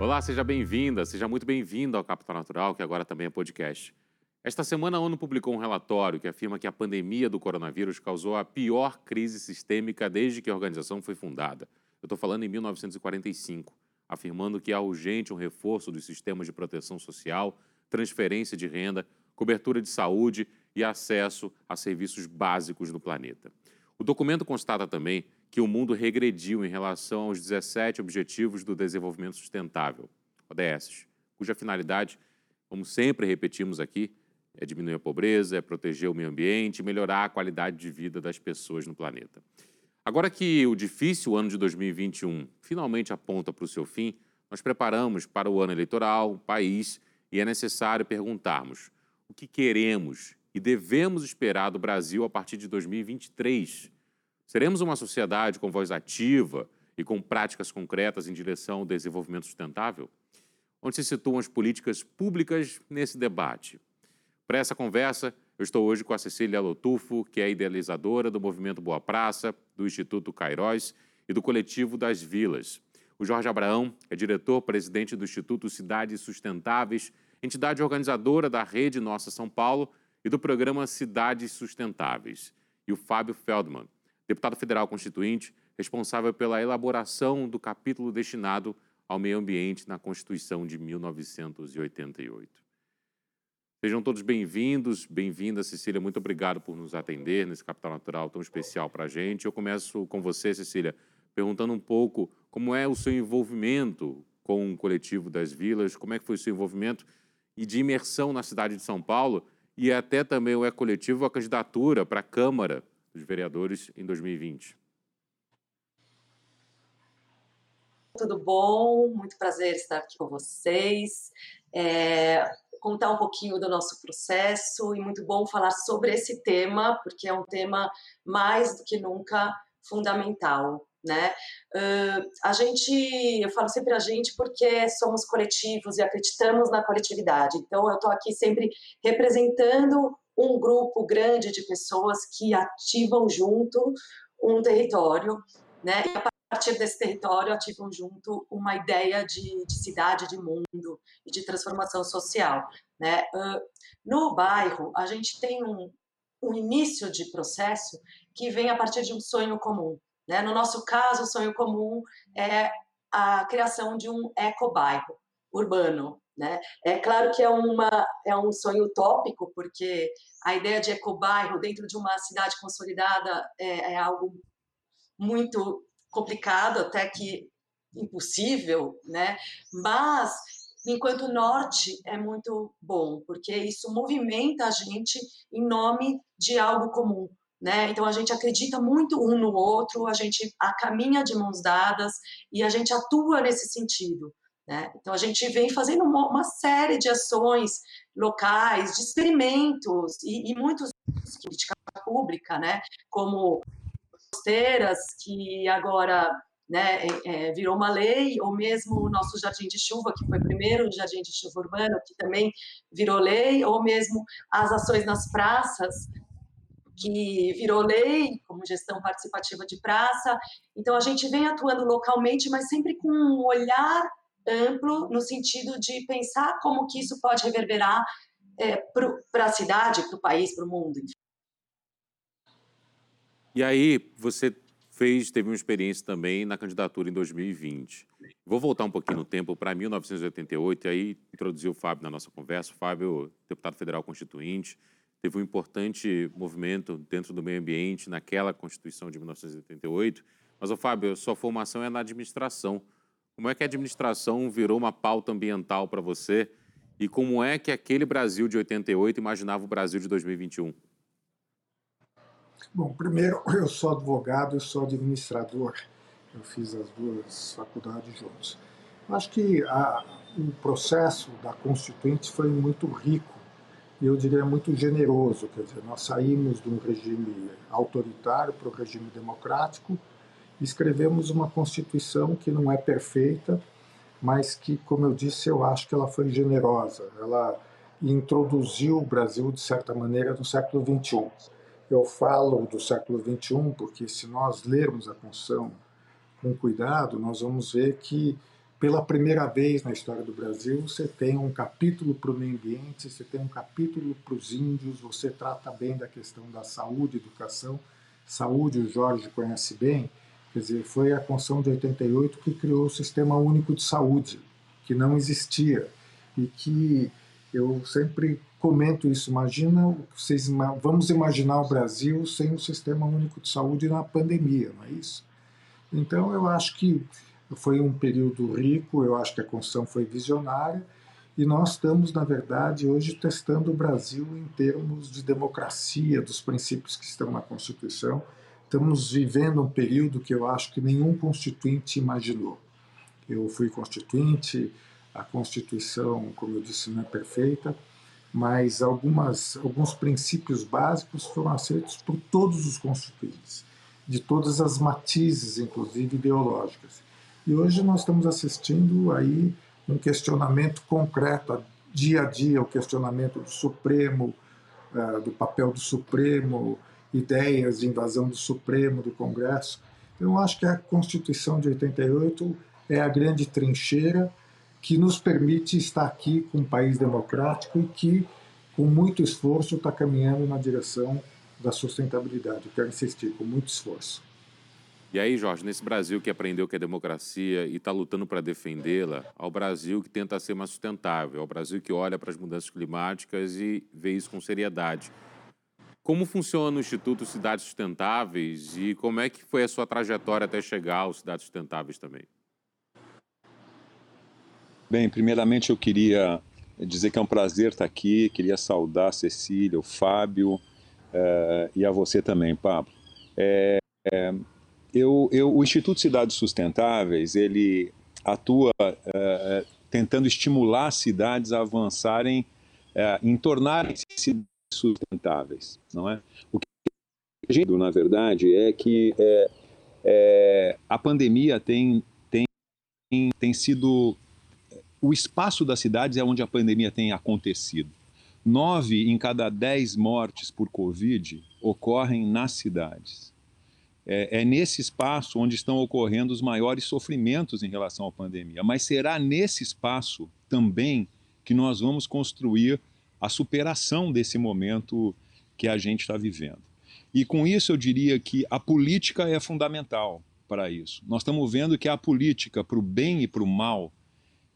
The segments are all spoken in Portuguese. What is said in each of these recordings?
Olá, seja bem-vinda, seja muito bem-vindo ao Capital Natural, que agora também é podcast. Esta semana a ONU publicou um relatório que afirma que a pandemia do coronavírus causou a pior crise sistêmica desde que a organização foi fundada. Eu estou falando em 1945, afirmando que é urgente um reforço dos sistemas de proteção social, transferência de renda, cobertura de saúde e acesso a serviços básicos no planeta. O documento constata também que o mundo regrediu em relação aos 17 Objetivos do Desenvolvimento Sustentável, ODS, cuja finalidade, como sempre repetimos aqui, é diminuir a pobreza, é proteger o meio ambiente melhorar a qualidade de vida das pessoas no planeta. Agora que o difícil ano de 2021 finalmente aponta para o seu fim, nós preparamos para o ano eleitoral, o país, e é necessário perguntarmos o que queremos e devemos esperar do Brasil a partir de 2023. Seremos uma sociedade com voz ativa e com práticas concretas em direção ao desenvolvimento sustentável? Onde se situam as políticas públicas nesse debate? Para essa conversa, eu estou hoje com a Cecília Lotufo, que é idealizadora do Movimento Boa Praça, do Instituto Cairóis e do Coletivo das Vilas. O Jorge Abraão é diretor-presidente do Instituto Cidades Sustentáveis, entidade organizadora da Rede Nossa São Paulo e do programa Cidades Sustentáveis. E o Fábio Feldman, deputado federal constituinte, responsável pela elaboração do capítulo destinado ao meio ambiente na Constituição de 1988. Sejam todos bem-vindos, bem-vinda, Cecília. Muito obrigado por nos atender nesse Capital Natural tão especial para a gente. Eu começo com você, Cecília, perguntando um pouco como é o seu envolvimento com o coletivo das vilas, como é que foi o seu envolvimento e de imersão na cidade de São Paulo e até também o E-Coletivo, a candidatura para a Câmara dos Vereadores em 2020. Tudo bom? Muito prazer estar aqui com vocês. É, contar um pouquinho do nosso processo e muito bom falar sobre esse tema, porque é um tema mais do que nunca fundamental. Né? Uh, a gente, eu falo sempre a gente porque somos coletivos e acreditamos na coletividade. Então, eu estou aqui sempre representando um grupo grande de pessoas que ativam junto um território, né? E a partir desse território ativam junto uma ideia de, de cidade, de mundo e de transformação social. Né? Uh, no bairro, a gente tem um, um início de processo que vem a partir de um sonho comum. Né? No nosso caso, o sonho comum é a criação de um ecobairro urbano. Né? É claro que é, uma, é um sonho utópico, porque a ideia de ecobairro dentro de uma cidade consolidada é, é algo muito complicado, até que impossível, né? Mas enquanto norte é muito bom, porque isso movimenta a gente em nome de algo comum, né? Então a gente acredita muito um no outro, a gente a caminha de mãos dadas e a gente atua nesse sentido, Né? Então, a gente vem fazendo uma, uma, série de ações locais, de experimentos, e, e muitos de política pública, né? como costeiras, que agora né, é, virou uma lei, ou mesmo o nosso jardim de chuva, que foi o primeiro jardim de chuva urbano, que também virou lei, ou mesmo as ações nas praças, que virou lei, como gestão participativa de praça. Então, a gente vem atuando localmente, mas sempre com um olhar amplo, no sentido de pensar como que isso pode reverberar é, para a cidade, para o país, para o mundo. E aí, você fez, teve uma experiência também na candidatura em 2020. Vou voltar um pouquinho no tempo para 1988 e aí introduzir o Fábio na nossa conversa. O Fábio, deputado federal constituinte, teve um importante movimento dentro do meio ambiente naquela Constituição de 1988. Mas, o Fábio, sua formação é na administração. Como é que a administração virou uma pauta ambiental para você? E como é que aquele Brasil de 88 imaginava o Brasil de 2021? Bom, primeiro, eu sou advogado e sou administrador. Eu fiz as duas faculdades juntos. Acho que a, o processo da Constituinte foi muito rico e eu diria muito generoso. Quer dizer, nós saímos de um regime autoritário para o regime democrático escrevemos uma Constituição que não é perfeita, mas que, como eu disse, eu acho que ela foi generosa. Ela introduziu o Brasil, de certa maneira, no século XXI eu falo do século XXI porque, se nós lermos a Constituição com cuidado, nós vamos ver que, pela primeira vez na história do Brasil, você tem um capítulo para o meio ambiente, você tem um capítulo para os índios, você trata bem da questão da saúde, educação. Saúde, o Jorge conhece bem, quer dizer, foi a Constituição de 88 que criou o Sistema Único de Saúde, que não existia e que eu sempre comento isso. Imagina, vocês, vamos imaginar o Brasil sem um sistema único de saúde na pandemia, não é isso? Então, eu acho que foi um período rico, eu acho que a Constituição foi visionária, e nós estamos, na verdade, hoje testando o Brasil em termos de democracia, dos princípios que estão na Constituição. Estamos vivendo um período que eu acho que nenhum constituinte imaginou. Eu fui constituinte, a Constituição, como eu disse, não é perfeita, mas algumas, alguns princípios básicos foram aceitos por todos os constituintes, de todas as matizes, inclusive ideológicas. E hoje nós estamos assistindo aí um questionamento concreto, dia a dia, o questionamento do Supremo, uh, do papel do Supremo, ideias de invasão do Supremo, do Congresso. Eu acho que a Constituição de 88 é a grande trincheira que nos permite estar aqui com um país democrático e que, com muito esforço, está caminhando na direção da sustentabilidade. Eu quero insistir, com muito esforço. E aí, Jorge, nesse Brasil que aprendeu que é democracia e está lutando para defendê-la, ao Brasil que tenta ser mais sustentável, ao Brasil que olha para as mudanças climáticas e vê isso com seriedade. Como funciona o Instituto Cidades Sustentáveis e como é que foi a sua trajetória até chegar aos Cidades Sustentáveis também? Bem, primeiramente eu queria dizer que é um prazer estar aqui, queria saudar a Cecília, o Fábio uh, e a você também, Pablo. É, é, eu, eu, o Instituto Cidades Sustentáveis, ele atua tentando estimular as cidades a avançarem uh, em tornarem-se sustentáveis, não é? O que na verdade, é que é, é, a pandemia tem, tem, tem sido o espaço das cidades é onde a pandemia tem acontecido. Nove em cada dez mortes por Covid ocorrem nas cidades. É, é, nesse espaço onde estão ocorrendo os maiores sofrimentos em relação à pandemia. Mas será nesse espaço também que nós vamos construir a superação desse momento que a gente está vivendo. E com isso eu diria que a política é fundamental para isso. Nós estamos vendo que a política para o bem e para o mal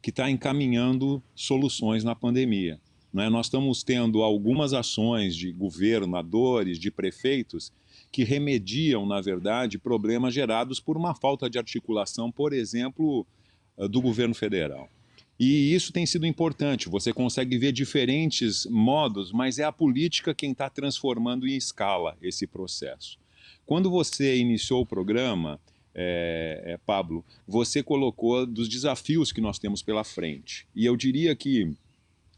que está encaminhando soluções na pandemia. Né? Nós estamos tendo algumas ações de governadores, de prefeitos, que remediam, na verdade, problemas gerados por uma falta de articulação, por exemplo, do governo federal. E isso tem sido importante. Você consegue ver diferentes modos, mas é a política quem está transformando em escala esse processo. Quando você iniciou o programa, é, é, Pablo, você colocou dos desafios que nós temos pela frente. E eu diria que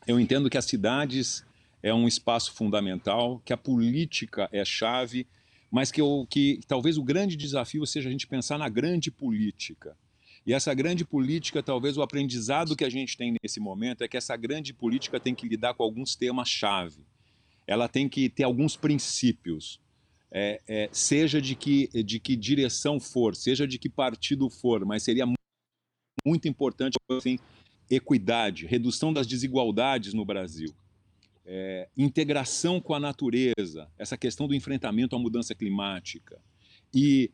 eu entendo que as cidades é um espaço fundamental, que a política é chave, mas que, eu, que talvez o grande desafio seja a gente pensar na grande política. E essa grande política, talvez o aprendizado que a gente tem nesse momento é que essa grande política tem que lidar com alguns temas-chave. Ela tem que ter alguns princípios. É, é, seja de que, de que direção for, seja de que partido for, mas seria muito importante assim, equidade, redução das desigualdades no Brasil, é, integração com a natureza, essa questão do enfrentamento à mudança climática e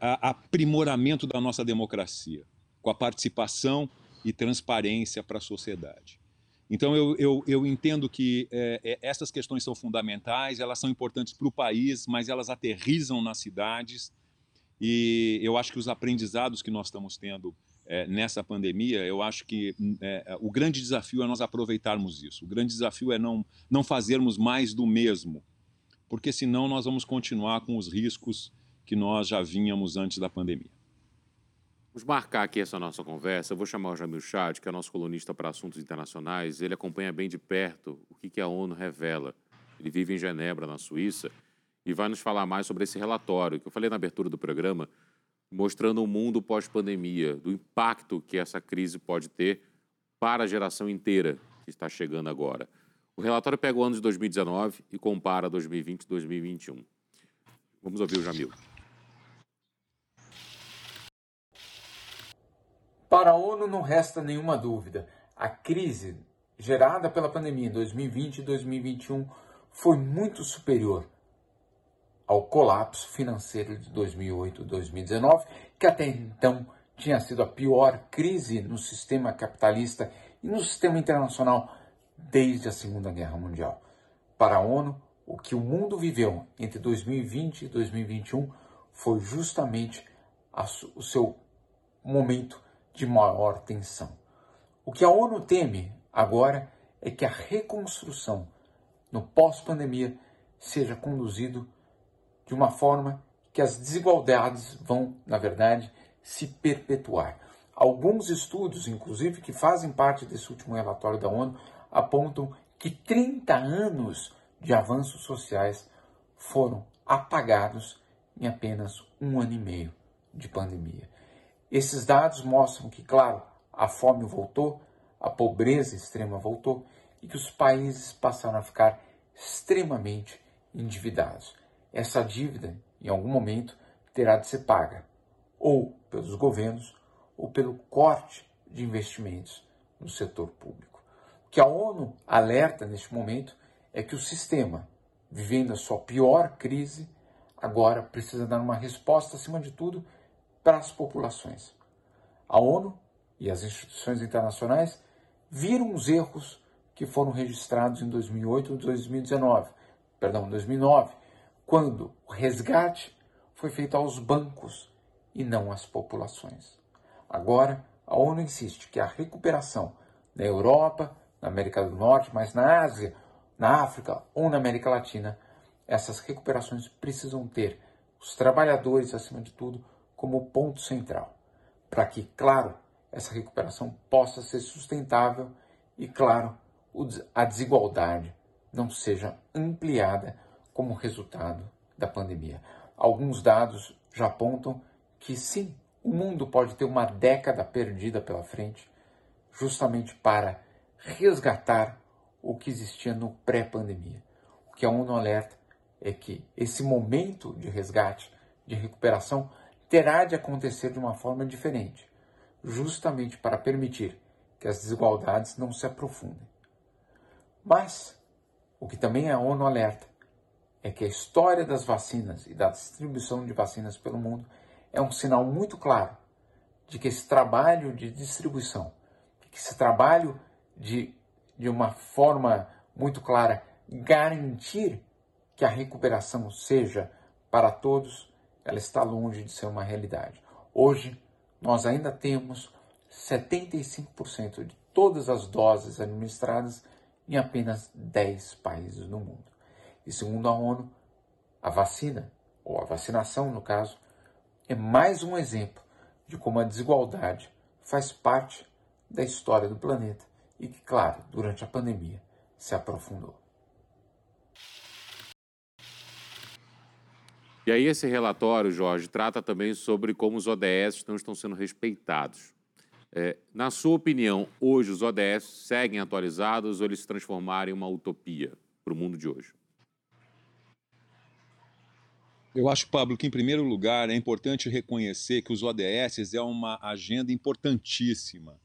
a, aprimoramento da nossa democracia, com a participação e transparência para a sociedade. Então, eu, eu, eu entendo que é, é, essas questões são fundamentais, elas são importantes para o país, mas elas aterrizam nas cidades. E eu acho que os aprendizados que nós estamos tendo é, nessa pandemia, eu acho que é, o grande desafio é nós aproveitarmos isso. O grande desafio é não, não fazermos mais do mesmo, porque senão nós vamos continuar com os riscos que nós já vínhamos antes da pandemia. Vamos marcar aqui essa nossa conversa. Eu vou chamar o Jamil Chad, que é nosso colunista para assuntos internacionais. Ele acompanha bem de perto o que a ONU revela. Ele vive em Genebra, na Suíça, e vai nos falar mais sobre esse relatório que eu falei na abertura do programa, mostrando o mundo pós-pandemia, do impacto que essa crise pode ter para a geração inteira que está chegando agora. O relatório pega o ano de 2019 e compara 2020 e 2021. Vamos ouvir o Jamil. Para a ONU não resta nenhuma dúvida. A crise gerada pela pandemia em 2020 e 2021 foi muito superior ao colapso financeiro de 2008 e 2019, que até então tinha sido a pior crise no sistema capitalista e no sistema internacional desde a Segunda Guerra Mundial. Para a ONU, o que o mundo viveu entre 2020 e 2021 foi justamente o seu momento de maior tensão. O que a ONU teme agora é que a reconstrução no pós-pandemia seja conduzido de uma forma que as desigualdades vão, na verdade, se perpetuar. Alguns estudos, inclusive, que fazem parte desse último relatório da ONU, apontam que 30 anos de avanços sociais foram apagados em apenas um ano e meio de pandemia. Esses dados mostram que, claro, a fome voltou, a pobreza extrema voltou e que os países passaram a ficar extremamente endividados. Essa dívida, em algum momento, terá de ser paga, ou pelos governos, ou pelo corte de investimentos no setor público. O que a ONU alerta neste momento é que o sistema, vivendo a sua pior crise, agora precisa dar uma resposta, acima de tudo, para as populações. A ONU e as instituições internacionais viram os erros que foram registrados em 2008 e 2019, perdão, 2009, quando o resgate foi feito aos bancos e não às populações. Agora, a ONU insiste que a recuperação na Europa, na América do Norte, mas na Ásia, na África ou na América Latina, essas recuperações precisam ter os trabalhadores, acima de tudo, como ponto central, para que, claro, essa recuperação possa ser sustentável e, claro, a desigualdade não seja ampliada como resultado da pandemia. Alguns dados já apontam que sim, o mundo pode ter uma década perdida pela frente, justamente para resgatar o que existia no pré-pandemia. O que a ONU alerta é que esse momento de resgate, de recuperação, terá de acontecer de uma forma diferente, justamente para permitir que as desigualdades não se aprofundem. Mas, o que também a ONU alerta é que a história das vacinas e da distribuição de vacinas pelo mundo é um sinal muito claro de que esse trabalho de distribuição, que esse trabalho de, de uma forma muito clara garantir que a recuperação seja para todos, ela está longe de ser uma realidade. Hoje, nós ainda temos 75% de todas as doses administradas em apenas 10 países no mundo. E segundo a ONU, a vacina, ou a vacinação no caso, é mais um exemplo de como a desigualdade faz parte da história do planeta e que, claro, durante a pandemia se aprofundou. E aí esse relatório, Jorge, trata também sobre como os ODS não estão sendo respeitados. É, na sua opinião, hoje os ODS seguem atualizados ou eles se transformaram em uma utopia para o mundo de hoje? Eu acho, Pablo, que em primeiro lugar é importante reconhecer que os ODS é uma agenda importantíssima.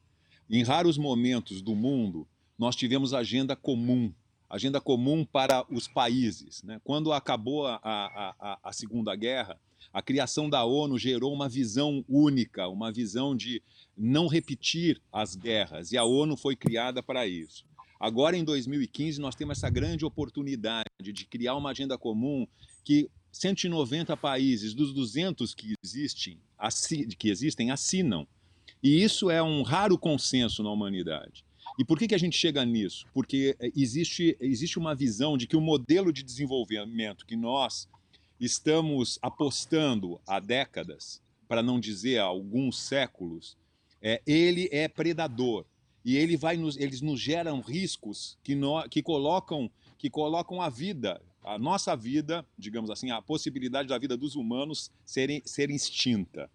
Em raros momentos do mundo, nós tivemos agenda comum, agenda comum para os países. Né? Quando acabou a, a, a, Segunda Guerra, a criação da ONU gerou uma visão única, uma visão de não repetir as guerras, e a ONU foi criada para isso. Agora, em 2015, nós temos essa grande oportunidade de criar uma agenda comum que 190 países dos 200 que existem, que existem assinam. E isso é um raro consenso na humanidade. E por que, que a gente chega nisso? Porque é, existe, existe uma visão de que o modelo de desenvolvimento que nós estamos apostando há décadas, para não dizer há alguns séculos, é, ele é predador e ele vai nos, eles nos geram riscos que, no, que colocam que colocam a vida a nossa vida, digamos assim, a possibilidade da vida dos humanos ser, ser extinta.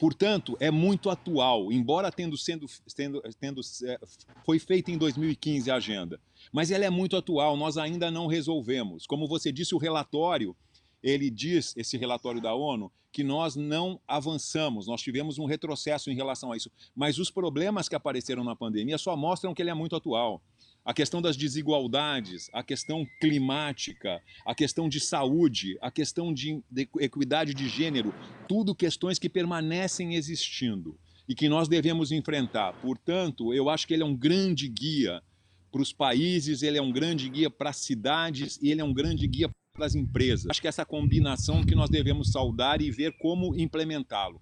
Portanto, é muito atual, embora tendo sendo tendo, tendo é, foi feita em 2015 a agenda, mas ela é muito atual, nós ainda não resolvemos. Como você disse, o relatório, ele diz, esse relatório da ONU, que nós não avançamos, nós tivemos um retrocesso em relação a isso, mas os problemas que apareceram na pandemia só mostram que ele é muito atual a questão das desigualdades, a questão climática, a questão de saúde, a questão de, de equidade de gênero, tudo questões que permanecem existindo e que nós devemos enfrentar. Portanto, eu acho que ele é um grande guia para os países, ele é um grande guia para as cidades e ele é um grande guia para as empresas. Acho que essa combinação que nós devemos saudar e ver como implementá-lo.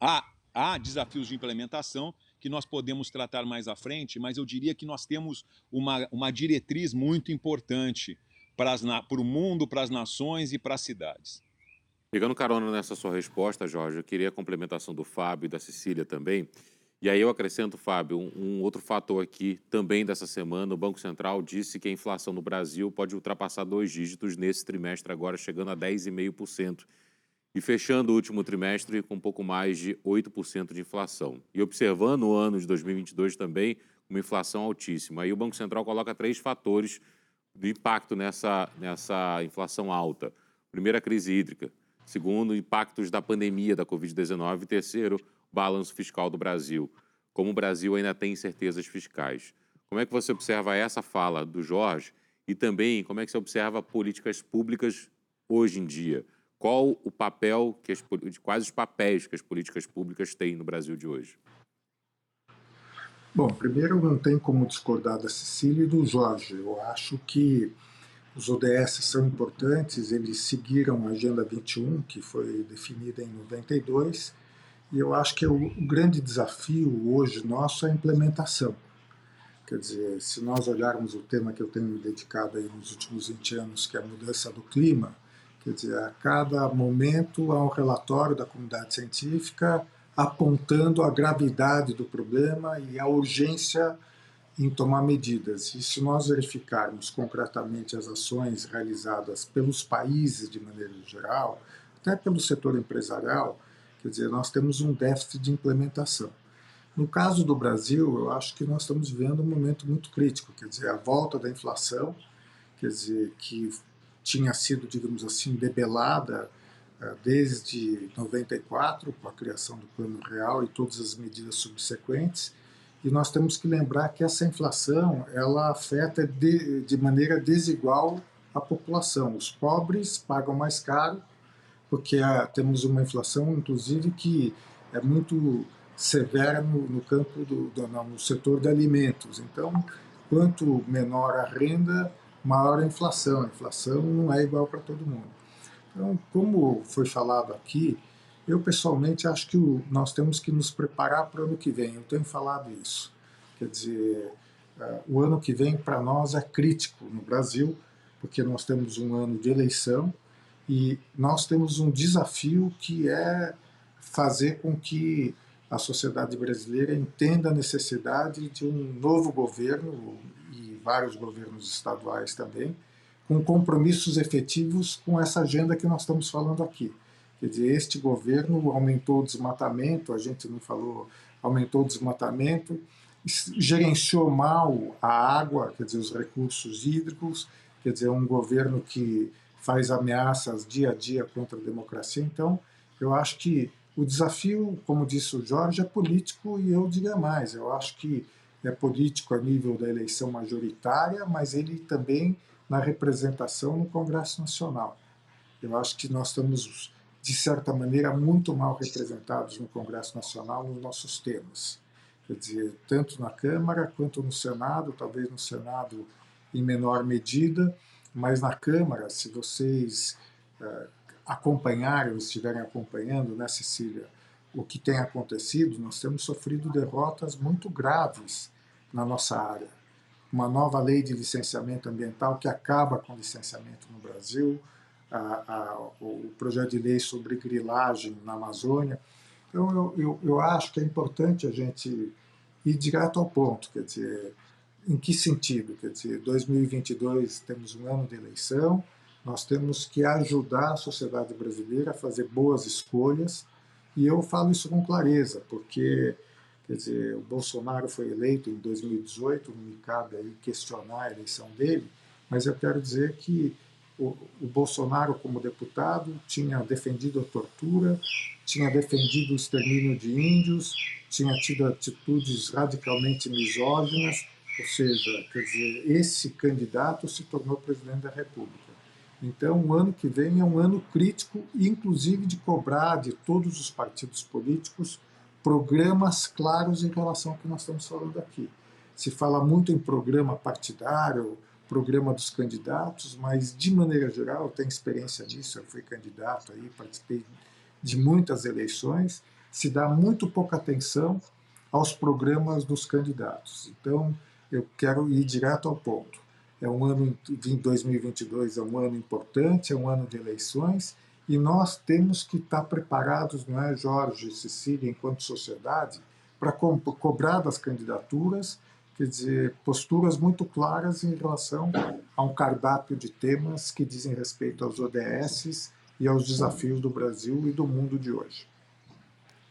Há, há desafios de implementação, que nós podemos tratar mais à frente, mas eu diria que nós temos uma, uma diretriz muito importante para, as, para o mundo, para as nações e para as cidades. Pegando carona nessa sua resposta, Jorge, eu queria a complementação do Fábio e da Cecília também. E aí eu acrescento, Fábio, um, um, outro fator aqui também dessa semana. O Banco Central disse que a inflação no Brasil pode ultrapassar dois dígitos nesse trimestre agora, chegando a 10,5% e fechando o último trimestre com um pouco mais de 8% de inflação. E observando o ano de 2022 também, uma inflação altíssima. Aí o Banco Central coloca três fatores do impacto nessa, nessa inflação alta. Primeiro, a crise hídrica. Segundo, impactos da pandemia da Covid-19. E terceiro, balanço fiscal do Brasil. Como o Brasil ainda tem incertezas fiscais. Como é que você observa essa fala do Jorge e também como é que você observa políticas públicas hoje em dia? Qual o papel, que as, quais os papéis que as políticas públicas têm no Brasil de hoje? Bom, primeiro não tem como discordar da Cecília e do Jorge. Eu acho que os ODS são importantes, eles seguiram a Agenda 21, que foi definida em 92, e eu acho que o, o grande desafio hoje nosso é a implementação. Quer dizer, se nós olharmos o tema que eu tenho me dedicado aí nos últimos 20 anos, que é a mudança do clima, Quer dizer, a cada momento há um relatório da comunidade científica apontando a gravidade do problema e a urgência em tomar medidas. E se nós verificarmos concretamente as ações realizadas pelos países de maneira geral, até pelo setor empresarial, quer dizer, nós temos um déficit de implementação. No caso do Brasil, eu acho que nós estamos vivendo um momento muito crítico, quer dizer, a volta da inflação, quer dizer, que tinha sido, digamos assim, debelada eh, desde 94, com a criação do Plano Real e todas as medidas subsequentes, e nós temos que lembrar que essa inflação ela afeta de, de maneira desigual a população. Os pobres pagam mais caro, porque ah, temos uma inflação, inclusive, que é muito severa no, no campo do, do, no setor de alimentos. Então, quanto menor a renda, maior a inflação. A inflação não é igual para todo mundo. Então, como foi falado aqui, eu pessoalmente acho que nós temos que nos preparar para o ano que vem. Eu tenho falado isso. Quer dizer, uh, o ano que vem para nós é crítico no Brasil, porque nós temos um ano de eleição E nós temos um desafio que é fazer com que a sociedade brasileira entenda a necessidade de um novo governo vários governos estaduais também, com compromissos efetivos com essa agenda que nós estamos falando aqui. Quer dizer, este governo aumentou o desmatamento, a gente não falou, aumentou o desmatamento, gerenciou mal a água, quer dizer, os recursos hídricos, quer dizer, um governo que faz ameaças dia a dia contra a democracia. Então, eu acho que o desafio, como disse o Jorge, é político e eu diria mais, eu acho que é político a nível da eleição majoritária, mas ele também na representação no Congresso Nacional. Eu acho que nós estamos, de certa maneira, muito mal representados no Congresso Nacional nos nossos temas. Quer dizer, tanto na Câmara quanto no Senado, talvez no Senado em menor medida, mas na Câmara, se vocês uh, acompanharem ou estiverem acompanhando, né, Cecília, o que tem acontecido, nós temos sofrido derrotas muito graves na nossa área. Uma nova lei de licenciamento ambiental que acaba com licenciamento no Brasil, a, a, o projeto de lei sobre grilagem na Amazônia. Então, eu, eu, eu acho que é importante a gente ir direto ao ponto, quer dizer, em que sentido? Quer dizer, 2022 temos um ano de eleição, nós temos que ajudar a sociedade brasileira a fazer boas escolhas, e eu falo isso com clareza, porque quer dizer, o Bolsonaro foi eleito em 2018, não me cabe aí questionar a eleição dele, mas eu quero dizer que o, o Bolsonaro, como deputado, tinha defendido a tortura, tinha defendido o extermínio de índios, tinha tido atitudes radicalmente misóginas, ou seja, quer dizer, esse candidato se tornou presidente da República. Então, o ano que vem é um ano crítico, inclusive de cobrar de todos os partidos políticos programas claros em relação ao que nós estamos falando aqui. Se fala muito em programa partidário, programa dos candidatos, mas de maneira geral, eu tenho experiência nisso, eu fui candidato aí, participei de muitas eleições, se dá muito pouca atenção aos programas dos candidatos. Então, eu quero ir direto ao ponto. É um ano de 2022 é um ano importante, é um ano de eleições e nós temos que estar preparados, não é, Jorge, Cecília, enquanto sociedade, para co cobrar das candidaturas, quer dizer, posturas muito claras em relação a um cardápio de temas que dizem respeito aos ODS e aos desafios do Brasil e do mundo de hoje.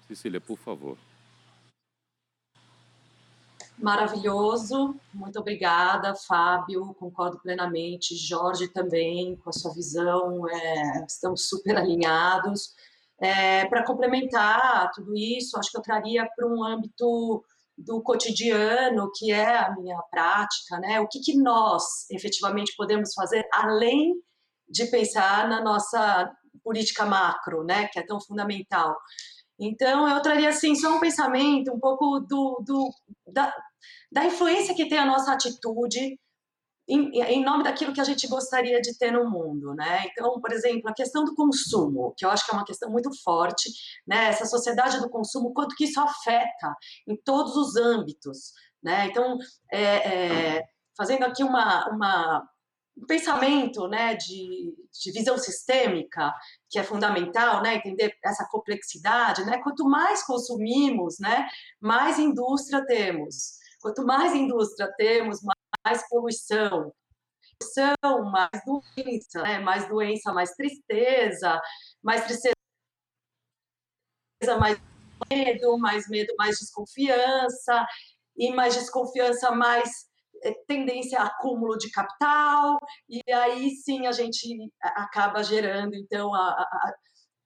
Cecília, por favor. Maravilhoso, muito obrigada, Fábio, concordo plenamente, Jorge também, com a sua visão, é, estamos super alinhados. É, Para complementar tudo isso, acho que eu traria para um âmbito do cotidiano, que é a minha prática, né? O que, que nós efetivamente podemos fazer além de pensar na nossa política macro, né? Que é tão fundamental. Então, eu traria assim, só um pensamento um pouco do, do da, da, influência que tem a nossa atitude em, em, nome daquilo que a gente gostaria de ter no mundo, né? Então, por exemplo, a questão do consumo, que eu acho que é uma questão muito forte, né? Essa sociedade do consumo, quanto que isso afeta em todos os âmbitos, né? Então, é, é, fazendo aqui uma, uma um pensamento né, de, de, visão sistêmica, que é fundamental, né, entender essa complexidade. Né? Quanto mais consumimos, né, mais indústria temos. Quanto mais indústria temos, mais poluição. Poluição, mais doença, né? mais doença, mais tristeza, mais tristeza, mais medo, mais medo, mais desconfiança, e mais desconfiança, mais é, tendência a acúmulo de capital, e aí sim a gente acaba gerando, então, a, a,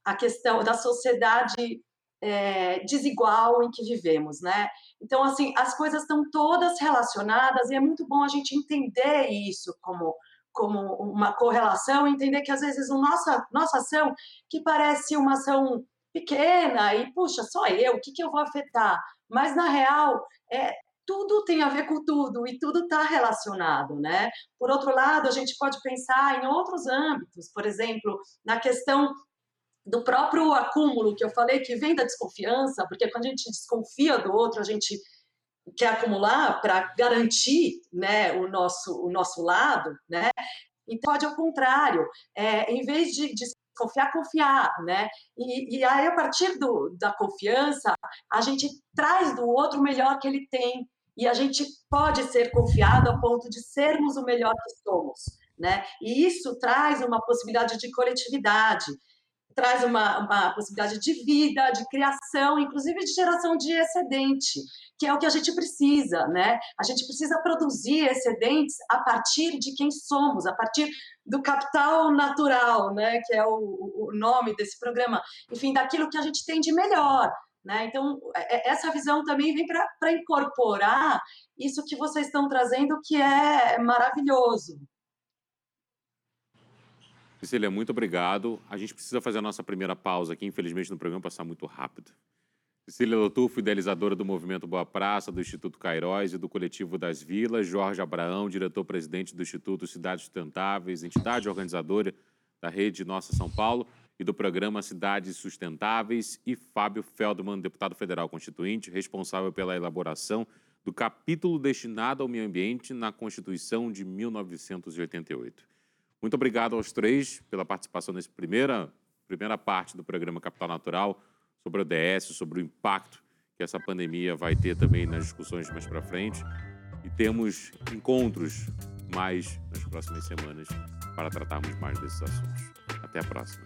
a questão da sociedade é, desigual em que vivemos, né? Então, assim, as coisas estão todas relacionadas e é muito bom a gente entender isso como como uma correlação, entender que às vezes a nossa nossa ação que parece uma ação pequena e puxa só eu, o que que eu vou afetar? Mas na real é tudo tem a ver com tudo e tudo está relacionado, né? Por outro lado, a gente pode pensar em outros âmbitos, por exemplo, na questão do próprio acúmulo que eu falei, que vem da desconfiança, porque quando a gente desconfia do outro, a gente quer acumular para garantir né, o, nosso, o nosso lado, né? Então, pode ao contrário, é, em vez de, de confiar, confiar, né? E, e aí, a partir do, da confiança, a gente traz do outro o melhor que ele tem. E a gente pode ser confiado a ponto de sermos o melhor que somos, né? E isso traz uma possibilidade de coletividade traz uma, uma possibilidade de vida, de criação, inclusive de geração de excedente, que é o que a gente precisa, né? A gente precisa produzir excedentes a partir de quem somos, a partir do capital natural, né? Que é o, o nome desse programa, enfim, daquilo que a gente tem de melhor. Né? Então, é, é, essa visão também vem para incorporar isso que vocês estão trazendo, que é maravilhoso. Cecília, muito obrigado. A gente precisa fazer a nossa primeira pausa aqui, infelizmente, no programa passar muito rápido. Cecília Lotufo, idealizadora do Movimento Boa Praça, do Instituto Cairóis e do Coletivo das Vilas. Jorge Abraão, diretor-presidente do Instituto Cidades Sustentáveis, entidade organizadora da Rede Nossa São Paulo e do programa Cidades Sustentáveis. E Fábio Feldman, deputado federal constituinte, responsável pela elaboração do capítulo destinado ao meio ambiente na Constituição de 1988. Muito obrigado aos três pela participação nessa primeira, primeira parte do programa Capital Natural sobre o ODS, sobre o impacto que essa pandemia vai ter também nas discussões mais para frente. E temos encontros mais nas próximas semanas para tratarmos mais desses assuntos. Até a próxima.